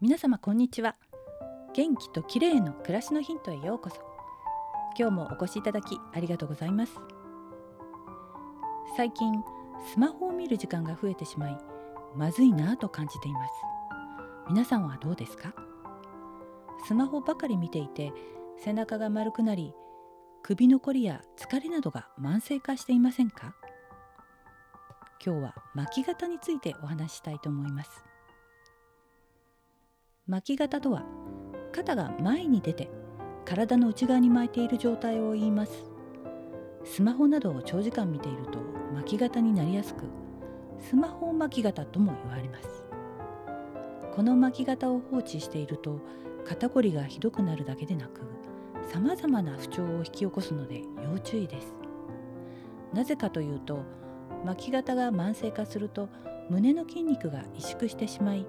皆様こんにちは。元気と綺麗の暮らしのヒントへようこそ。今日もお越しいただきありがとうございます。最近スマホを見る時間が増えてしまいまずいなぁと感じています。皆さんはどうですか？スマホばかり見ていて背中が丸くなり首のこりや疲れなどが慢性化していませんか？今日は巻き肩についてお話ししたいと思います。巻き肩とは肩が前に出て体の内側に巻いている状態を言います。スマホなどを長時間見ていると巻き肩になりやすくスマホ巻き肩とも言われます。この巻き肩を放置していると肩こりがひどくなるだけでなくさまざまな不調を引き起こすので要注意です。なぜかというと巻き肩が慢性化すると胸の筋肉が萎縮してしまい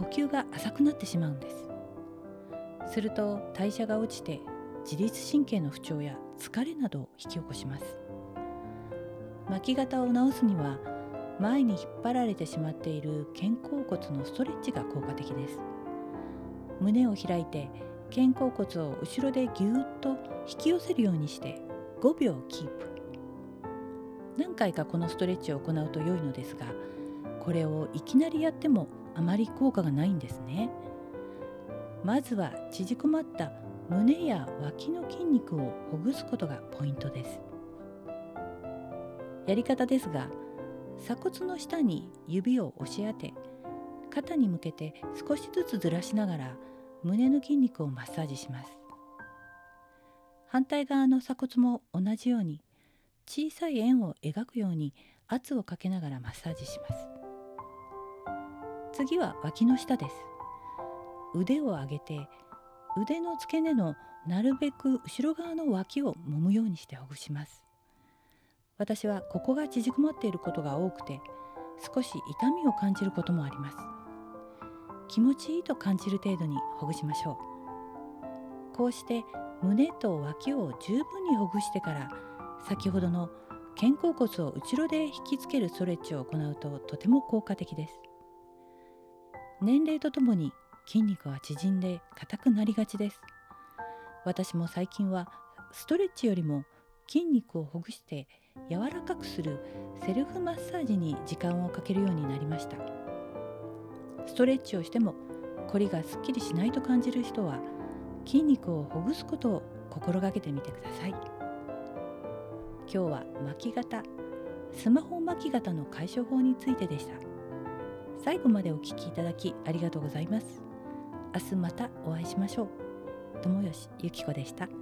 呼吸が浅くなってしまうんです。すると代謝が落ちて自律神経の不調や疲れなどを引き起こします。巻き肩を治すには前に引っ張られてしまっている肩甲骨のストレッチが効果的です。胸を開いて肩甲骨を後ろでぎゅーっと引き寄せるようにして5秒キープ。何回かこのストレッチを行うと良いのですがこれをいきなりやってもあまり効果がないんですね。まずは縮こまった胸や脇の筋肉をほぐすことがポイントです。やり方ですが鎖骨の下に指を押し当て肩に向けて少しずつずらしながら胸の筋肉をマッサージします。反対側の鎖骨も同じように小さい円を描くように圧をかけながらマッサージします。次は脇の下です。腕を上げて腕の付け根のなるべく後ろ側の脇を揉むようにしてほぐします。私はここが縮こまっていることが多くて少し痛みを感じることもあります。気持ちいいと感じる程度にほぐしましょう。こうして胸と脇を十分にほぐしてから先ほどの肩甲骨を後ろで引きつけるストレッチを行うととても効果的です。年齢とともに筋肉は縮んで硬くなりがちです。私も最近はストレッチよりも筋肉をほぐして柔らかくするセルフマッサージに時間をかけるようになりました。ストレッチをしても凝りがすっきりしないと感じる人は筋肉をほぐすことを心がけてみてください。今日は巻き肩スマホ巻き肩の解消法についてでした。最後までお聞きいただきありがとうございます明日またお会いしましょう友吉ゆき子でした。